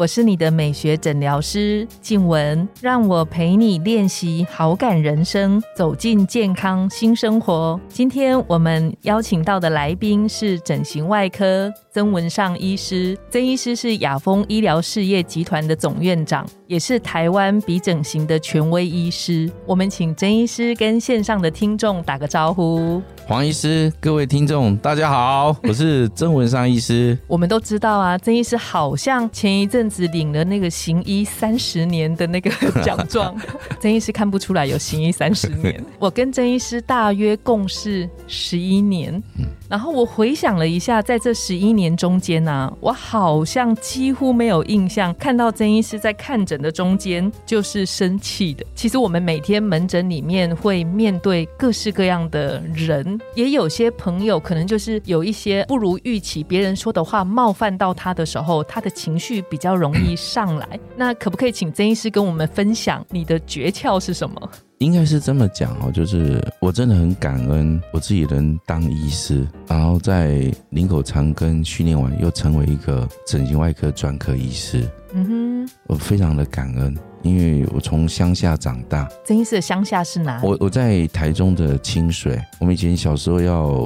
我是你的美学诊疗师静文，让我陪你练习好感人生，走进健康新生活。今天我们邀请到的来宾是整形外科曾文尚医师，曾医师是雅丰医疗事业集团的总院长，也是台湾鼻整形的权威医师。我们请曾医师跟线上的听众打个招呼。黄医师，各位听众，大家好，我是曾文尚医师。我们都知道啊，曾医师好像前一阵。子领了那个行医三十年的那个 奖状，曾医师看不出来有行医三十年。我跟曾医师大约共事十一年，然后我回想了一下，在这十一年中间呢，我好像几乎没有印象看到曾医师在看诊的中间就是生气的。其实我们每天门诊里面会面对各式各样的人，也有些朋友可能就是有一些不如预期，别人说的话冒犯到他的时候，他的情绪比较。容易上来，那可不可以请曾医师跟我们分享你的诀窍是什么？应该是这么讲哦，就是我真的很感恩我自己能当医师，然后在林口长庚训练完，又成为一个整形外科专科医师。嗯哼，我非常的感恩。因为我从乡下长大，曾医师的乡下是哪？我我在台中的清水。我们以前小时候要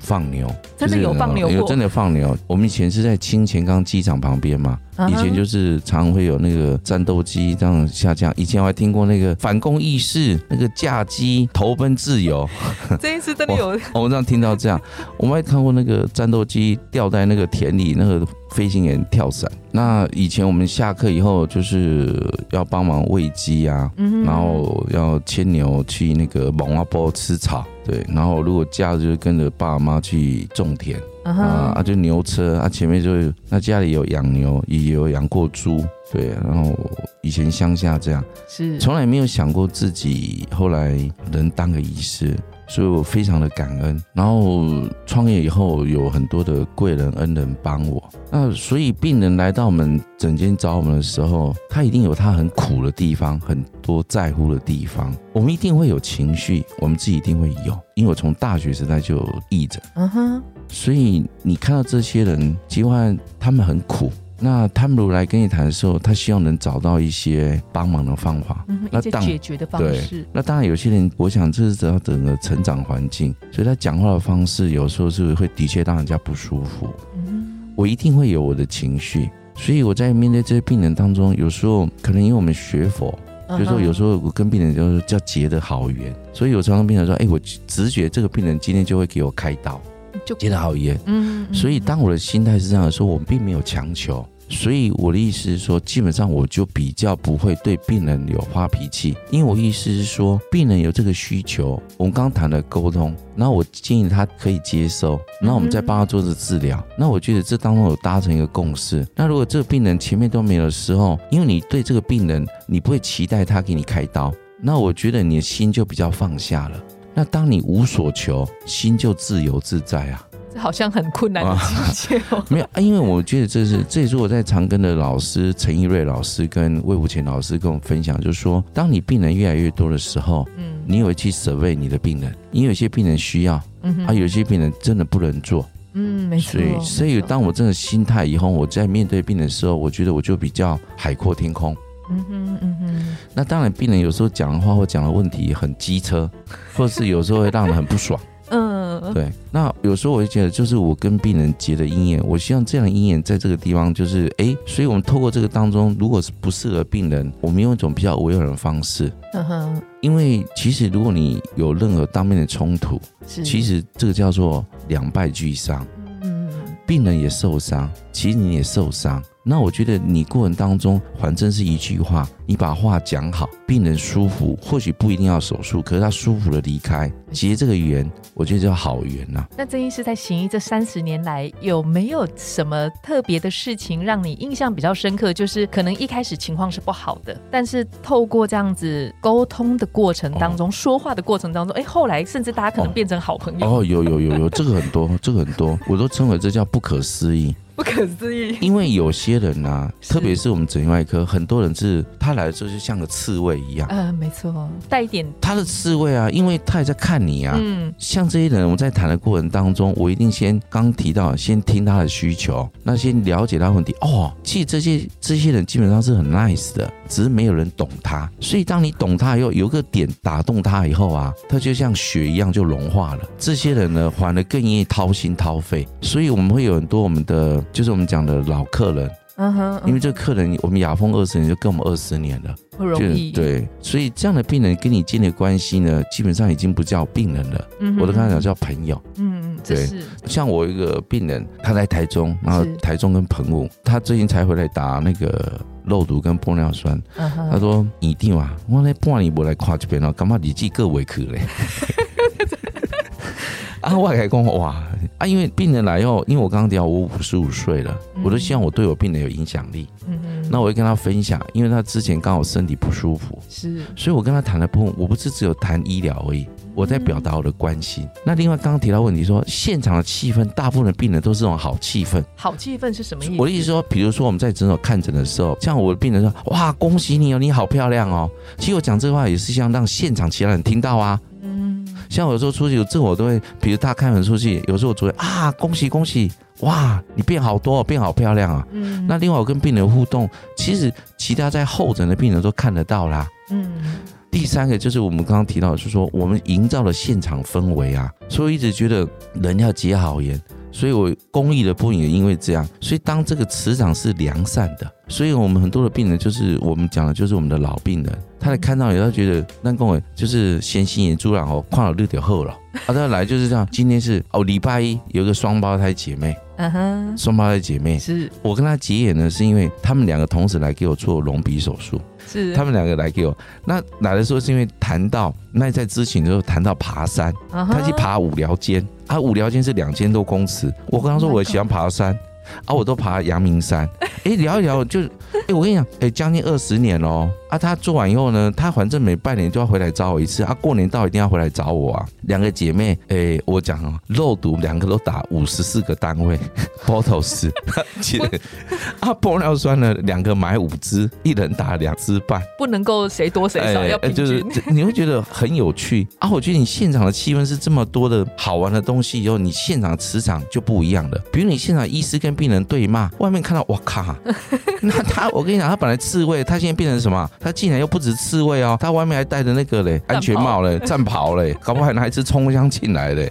放牛，真的有放牛有真的放牛。我们以前是在清前岗机场旁边嘛，以前就是常会有那个战斗机这样下降。以前我还听过那个反攻意识，那个驾机投奔自由。这一次真的有，我们这样听到这样，我们还看过那个战斗机掉在那个田里，那个飞行员跳伞。那以前我们下课以后就是要。帮忙喂鸡啊，然后要牵牛去那个蒙阿波吃草，对，然后如果假日就跟着爸妈去种田啊，啊就牛车啊，前面就那家里有养牛，也有养过猪，对，然后以前乡下这样，是从来没有想过自己后来能当个医师。所以我非常的感恩，然后创业以后有很多的贵人恩人帮我。那所以病人来到我们诊间找我们的时候，他一定有他很苦的地方，很多在乎的地方。我们一定会有情绪，我们自己一定会有，因为我从大学时代就译着，嗯哼。所以你看到这些人，基本上他们很苦。那他们如来跟你谈的时候，他希望能找到一些帮忙的方法，那当解决的方式。那当然，有些人，我想这是整整个成长环境，所以他讲话的方式有时候是会的确让人家不舒服。我一定会有我的情绪，所以我在面对这些病人当中，有时候可能因为我们学佛，就说有时候我跟病人就是叫结的好缘，所以有常常病人说，哎，我直觉这个病人今天就会给我开刀。就接得好严，嗯，所以当我的心态是这样的时候，我并没有强求，所以我的意思是说，基本上我就比较不会对病人有发脾气，因为我意思是说，病人有这个需求，我们刚谈的沟通，然后我建议他可以接受，那我们再帮他做这治疗，那我觉得这当中有达成一个共识。那如果这个病人前面都没有的时候，因为你对这个病人，你不会期待他给你开刀，那我觉得你的心就比较放下了。那当你无所求，心就自由自在啊！这好像很困难的境界哦。没有啊，因为我觉得这是，这也是我在长庚的老师陈义瑞老师跟魏武前老师跟我分享，就是说，当你病人越来越多的时候，嗯，你有去舍备你的病人，因为有些病人需要，嗯，啊，有些病人真的不能做，嗯，没错。所以，所以当我这个心态以后，我在面对病人的时候，我觉得我就比较海阔天空。嗯哼嗯哼，那当然，病人有时候讲的话或讲的问题很机车，或者是有时候会让人很不爽。嗯，对。那有时候我就觉得，就是我跟病人结的姻缘，我希望这样的姻缘在这个地方，就是哎，所以我们透过这个当中，如果是不适合病人，我们用一种比较委婉的方式。嗯哼，因为其实如果你有任何当面的冲突，其实这个叫做两败俱伤。嗯，病人也受伤，其实你也受伤。那我觉得你过程当中，反正是一句话，你把话讲好，病人舒服，或许不一定要手术，可是他舒服的离开，结这个缘，我觉得叫好缘呐。那曾医师在行医这三十年来，有没有什么特别的事情让你印象比较深刻？就是可能一开始情况是不好的，但是透过这样子沟通的过程当中，说话的过程当中，哎，后来甚至大家可能变成好朋友。哦，有有有有，这个很多，这个很多，我都称为这叫不可思议。不可思议，因为有些人呢，特别是我们整形外科，很多人是他来的时候就像个刺猬一样。嗯，没错，带一点他的刺猬啊，因为他也在看你啊。嗯，像这些人，我们在谈的过程当中，我一定先刚提到，先听他的需求，那先了解他问题。哦，其实这些这些人基本上是很 nice 的，只是没有人懂他。所以当你懂他以后，有个点打动他以后啊，他就像雪一样就融化了。这些人呢，反而更愿意掏心掏肺。所以我们会有很多我们的。就是我们讲的老客人，嗯哼，因为这客人，我们雅风二十年就跟我们二十年了，不容易，对，所以这样的病人跟你建立关系呢，基本上已经不叫病人了，嗯，我都跟他讲叫朋友，嗯嗯，对，像我一个病人，他在台中，然后台中跟澎湖，他最近才回来打那个肉毒跟玻尿酸，他说你定啊，我那半年不来跨这边了，干嘛你记个委屈嘞？啊，我还讲哇啊，因为病人来后，因为我刚刚讲我五十五岁了，我都希望我对我病人有影响力。嗯嗯，那我会跟他分享，因为他之前刚好身体不舒服，是，所以我跟他谈的部分，我不是只有谈医疗而已，我在表达我的关心。那另外刚刚提到问题说，现场的气氛，大部分的病人都是这种好气氛。好气氛是什么意思？我的意思说，比如说我们在诊所看诊的时候，像我的病人说，哇，恭喜你哦，你好漂亮哦。其实我讲这话也是想让现场其他人听到啊。像我有时候出去，这我都会，比如他开门出去，有时候我就会啊，恭喜恭喜，哇，你变好多，变好漂亮啊。嗯。那另外我跟病人互动，其实其他在候诊的病人都看得到啦。嗯。第三个就是我们刚刚提到，就是说我们营造了现场氛围啊，所以一直觉得人要结好缘。所以，我公益的部分也因为这样，所以当这个磁场是良善的，所以我们很多的病人就是我们讲的，就是我们的老病人，他来看到也，他觉得那跟我就是先心眼珠然后跨了六条后了，啊，他来就是这样。今天是哦，礼拜一有个双胞胎姐妹，嗯哼，双胞胎姐妹。是。我跟她结缘呢，是因为他们两个同时来给我做隆鼻手术。是他们两个来给我，那来的时候是因为谈到那在之前的时候谈到爬山，他去爬五寮尖，啊五寮尖是两千多公尺，我跟他说我喜欢爬山。啊，我都爬阳明山，哎，聊一聊就，哎，我跟你讲，哎，将近二十年喽。啊，他做完以后呢，他反正每半年就要回来找我一次。啊，过年到一定要回来找我啊。两个姐妹，哎，我讲哦，肉毒两个都打五十四个单位，bottles，啊，玻尿酸呢，两个买五支，一人打两支半，不能够谁多谁少，要平均。你会觉得很有趣啊。我觉得你现场的气氛是这么多的好玩的东西，以后你现场磁场就不一样了。比如你现场医师跟病人对骂，外面看到我靠，那他我跟你讲，他本来刺猬，他现在变成什么？他竟然又不止刺猬哦，他外面还戴着那个嘞安全帽嘞 战袍嘞，搞不好还拿一支冲锋枪进来嘞。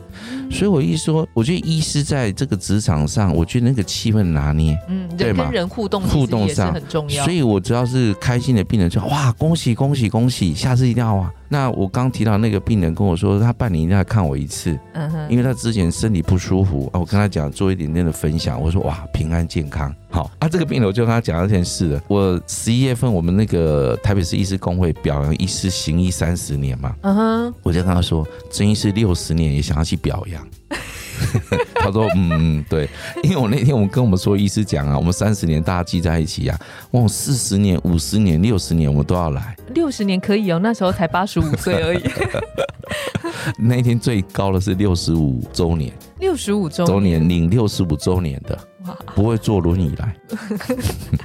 所以我一说，我觉得医师在这个职场上，我觉得那个气氛拿捏，嗯，对嘛人互动互动上很重要。所以我只要是开心的病人，就哇恭喜恭喜恭喜，下次一定要啊。那我刚提到那个病人跟我说，他半年一定要看我一次，嗯哼，因为他之前身体不舒服啊。我跟他讲做一点点的分享，我说哇平安健康好啊。这个病人我就跟他讲一件事了。我十一月份我们那个台北市医师工会表扬医师行医三十年嘛，嗯哼，我就跟他说，曾医师六十年也想要去表扬。他说：“嗯，对，因为我那天我们跟我们说医师讲啊，我们三十年大家聚在一起啊，哇，四十年、五十年、六十年，我们都要来。六十年可以哦，那时候才八十五岁而已。那一天最高的是六十五周年，六十五周周年领六十五周年的，哇不会坐轮椅来。”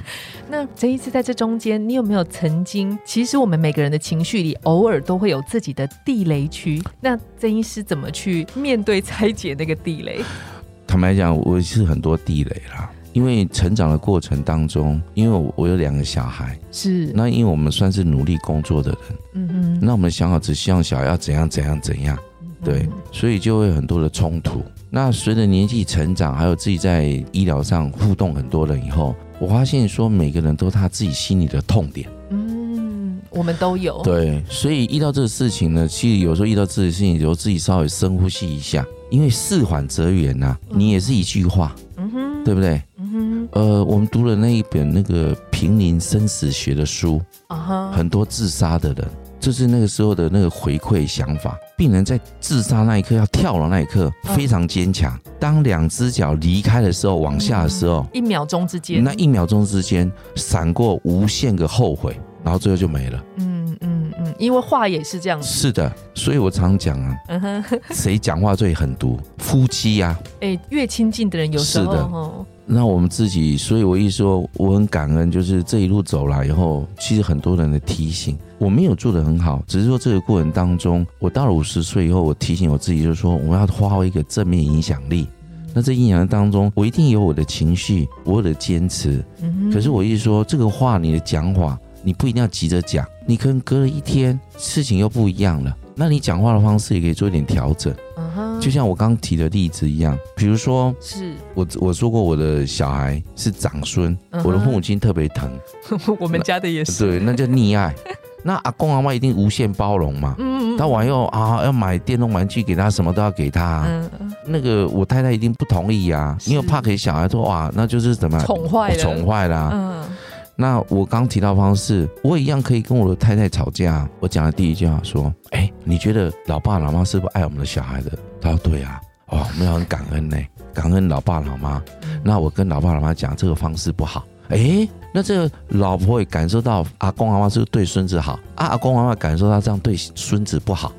那这一次在这中间，你有没有曾经？其实我们每个人的情绪里，偶尔都会有自己的地雷区。那曾医师怎么去面对拆解那个地雷？坦白讲，我是很多地雷啦。因为成长的过程当中，因为我有两个小孩，是那因为我们算是努力工作的人，嗯嗯，那我们想好只希望小孩要怎样怎样怎样，对，所以就会很多的冲突。那随着年纪成长，还有自己在医疗上互动很多人以后。我发现说每个人都他自己心里的痛点，嗯，我们都有对，所以遇到这个事情呢，其实有时候遇到这个事情，有自己稍微深呼吸一下，因为事缓则圆呐，你也是一句话，嗯哼，对不对？呃，我们读了那一本那个平民生死学的书，很多自杀的人，就是那个时候的那个回馈想法。病人在自杀那一刻要跳楼那一刻嗯非常坚强，当两只脚离开的时候，往下的时候，一秒钟之间，那一秒钟之间闪过无限个后悔，然后最后就没了。嗯，因为话也是这样子，是的，所以我常讲啊，嗯哼，谁讲话最狠毒？夫妻呀、哎，越亲近的人有时候是的哦，那我们自己，所以我一说我很感恩，就是这一路走来以后，其实很多人的提醒，我没有做得很好，只是说这个过程当中，我到了五十岁以后，我提醒我自己，就是说我要发挥一个正面影响力。那这影响力当中，我一定有我的情绪，我有的坚持。嗯哼可是我一说这个话，你的讲法，你不一定要急着讲，你可能隔了一天，事情又不一样了，那你讲话的方式也可以做一点调整。就像我刚提的例子一样，比如说是。我我说过我的小孩是长孙，我的父母亲特别疼，我们家的也是，对，那叫溺爱。那阿公阿妈一定无限包容嘛，嗯他往后啊要买电动玩具给他，什么都要给他。啊、嗯。嗯那个我太太一定不同意啊，是。因为怕给小孩说哇，那就是怎么宠坏了，宠坏了啊、嗯那我刚提到方式，我一样可以跟我的太太吵架。我讲的第一句话说：“哎，你觉得老爸老妈是不是爱我们的小孩的？”他说：“对啊，哦，我们要很感恩呢，感恩老爸老妈。”那我跟老爸老妈讲这个方式不好，哎，那这个老婆也感受到阿公阿妈是不是对孙子好，啊，阿公阿妈感受到这样对孙子不好，嗯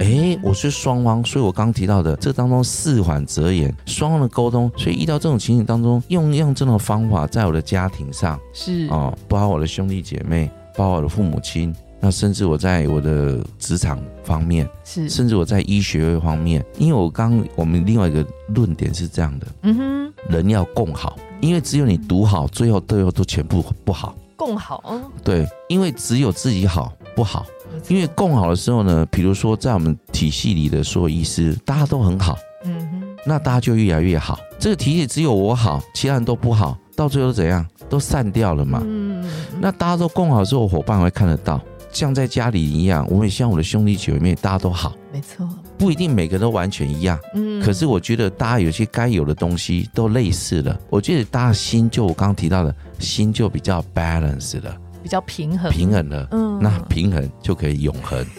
哎，我是双方，所以我刚提到的这当中四缓则言，双方的沟通，所以遇到这种情形当中，用用这种方法，在我的家庭上。是哦，包括我的兄弟姐妹，包括我的父母亲，那甚至我在我的职场方面，是，甚至我在医学会方面，因为我刚我们另外一个论点是这样的，嗯哼，人要共好，因为只有你独好，最后最后都全部不好。共好，嗯，对，因为只有自己好不好，因为共好的时候呢，比如说在我们体系里的所有医师，大家都很好，嗯哼，那大家就越来越好。这个体系只有我好，其他人都不好，到最后怎样，都散掉了嘛。嗯，那大家都共好之后，伙伴会看得到，像在家里一样，我也希望我的兄弟姐妹大家都好，没错，不一定每个都完全一样。嗯，可是我觉得大家有些该有的东西都类似了，我觉得大家心就我刚刚提到的心就比较 balance 了，比较平衡，平，衡了，嗯，那平衡就可以永恒。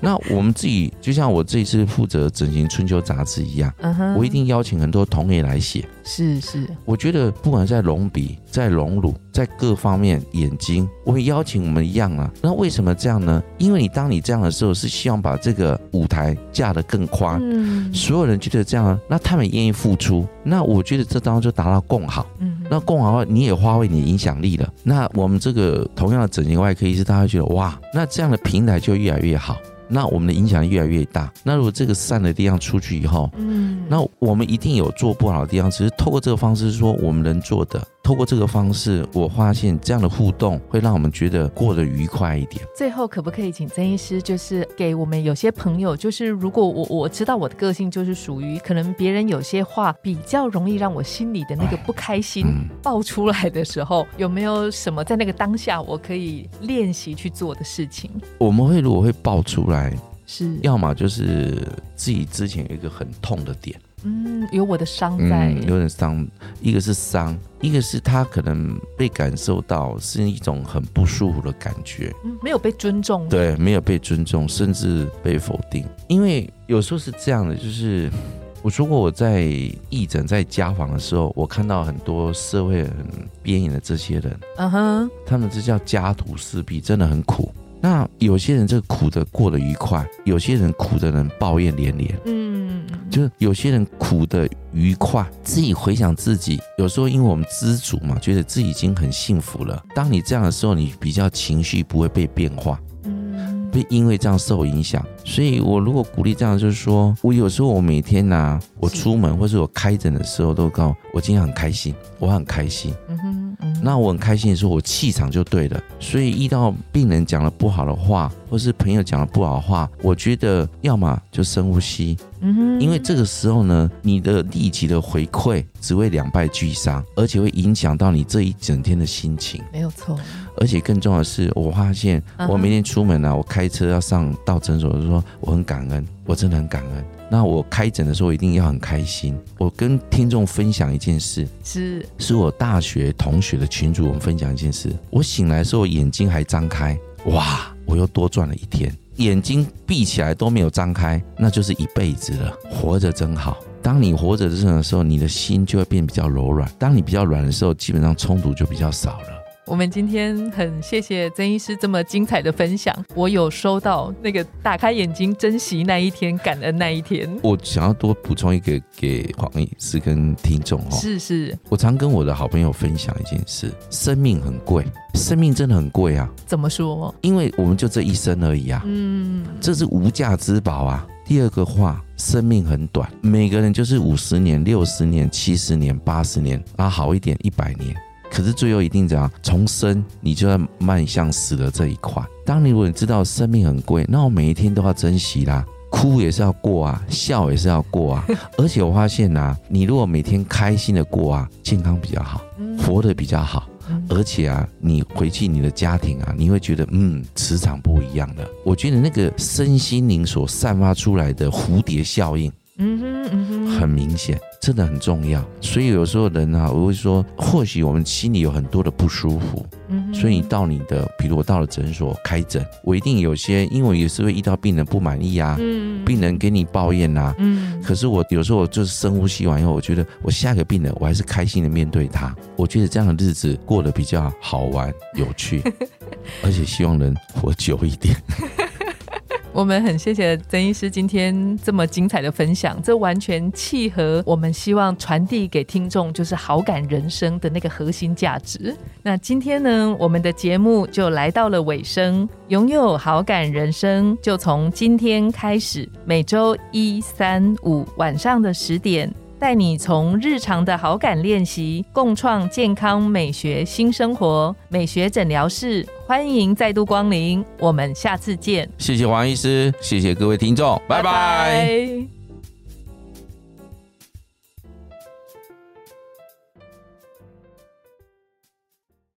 那我们自己就像我这一次负责《整形春秋》杂志一样，嗯哼，我一定邀请很多同业来写。是是，我觉得不管在隆鼻、在隆乳、在各方面眼睛，我们邀请我们一样啊。那为什么这样呢？因为你当你这样的时候，是希望把这个舞台架得更宽，嗯所有人觉得这样，那他们也愿意付出。那我觉得这当中就达到共好。嗯，那共好你也发挥你的影响力了。那我们这个同样的整形外科医师，大家会觉得哇，那这样的平台就越来越好。那我们的影响力越来越大。那如果这个散的力量出去以后，嗯，那我们一定有做不好的地方，只是透过这个方式说我们能做的。透过这个方式，我发现这样的互动会让我们觉得过得愉快一点。最后可不可以请曾医师，就是给我们有些朋友，就是如果我我知道我的个性就是属于可能别人有些话比较容易让我心里的那个不开心嗯爆出来的时候，有没有什么在那个当下我可以练习去做的事情？我们会如果会爆出来，是，要么就是自己之前有一个很痛的点，嗯，有我的伤在，嗯，有点伤，一个是伤，一个是他可能被感受到是一种很不舒服的感觉，嗯没有被尊重，，对，没有被尊重，甚至被否定。因为有时候是这样的，就是我如果我在义诊在家访的时候，我看到很多社会很边缘的这些人，嗯哼，他们这叫家徒四壁，真的很苦。那有些人这个苦的过得愉快，有些人苦的人抱怨连连。嗯，就是有些人苦的愉快，自己回想自己，有时候因为我们知足嘛，觉得自己已经很幸福了。当你这样的时候，你比较情绪不会被变化，嗯，会因为这样受影响。所以我如果鼓励这样，就是说我有时候我每天呐、我出门或是我开诊的时候，都告诉我我今天很开心，我很开心。那我很开心的时候，我气场就对了。所以遇到病人讲了不好的话，或是朋友讲了不好的话，我觉得要么就深呼吸，嗯哼，因为这个时候呢，你的立即的回馈只会两败俱伤，而且会影响到你这一整天的心情。没有错，而且更重要的是，我发现我每天出门啊，我开车要上到诊所的时候，我很感恩，我真的很感恩。那我开诊的时候一定要很开心。我跟听众分享一件事，是是我大学同学的群主，我们分享一件事。我醒来的时候眼睛还张开，哇，我又多赚了一天。眼睛闭起来都没有张开，那就是一辈子了。活着真好。当你活着的时候，你的心就会变比较柔软。当你比较软的时候，基本上冲突就比较少了。我们今天很谢谢曾医师这么精彩的分享，我有收到那个打开眼睛珍惜那一天，感恩那一天。我想要多补充一个给黄医师跟听众哦，是是，我常跟我的好朋友分享一件事：生命很贵，生命真的很贵啊。怎么说？因为我们就这一生而已啊，嗯，这是无价之宝啊。第二个话，生命很短，每个人就是五十年、六十年、七十年、八十年啊，好一点一百年。可是最后一定怎样？从生你就要迈向死的这一块。当你如果你知道生命很贵，那我每一天都要珍惜啦，哭也是要过啊，笑也是要过啊。而且我发现呐，你如果每天开心的过啊，健康比较好，活得比较好。而且啊，你回去你的家庭啊，你会觉得嗯，磁场不一样的。我觉得那个身心灵所散发出来的蝴蝶效应。嗯哼，嗯哼，很明显，真的很重要。所以有时候人啊，我会说，或许我们心里有很多的不舒服。嗯，所以你到你的，比如我到了诊所开诊，我一定有些，因为我也是会遇到病人不满意啊，嗯，病人给你抱怨啊，嗯，可是我有时候我就是深呼吸完以后，我觉得我下一个病人，我还是开心的面对他。我觉得这样的日子过得比较好玩、有趣，而且希望能活久一点。我们很谢谢曾医师今天这么精彩的分享，这完全契合我们希望传递给听众，就是好感人生的那个核心价值。那今天呢，我们的节目就来到了尾声，拥有好感人生就从今天开始，每周一、三、五晚上的十点。带你从日常的好感练习，共创健康美学新生活。美学诊疗室，欢迎再度光临，我们下次见。谢谢黄医师，谢谢各位听众，拜拜。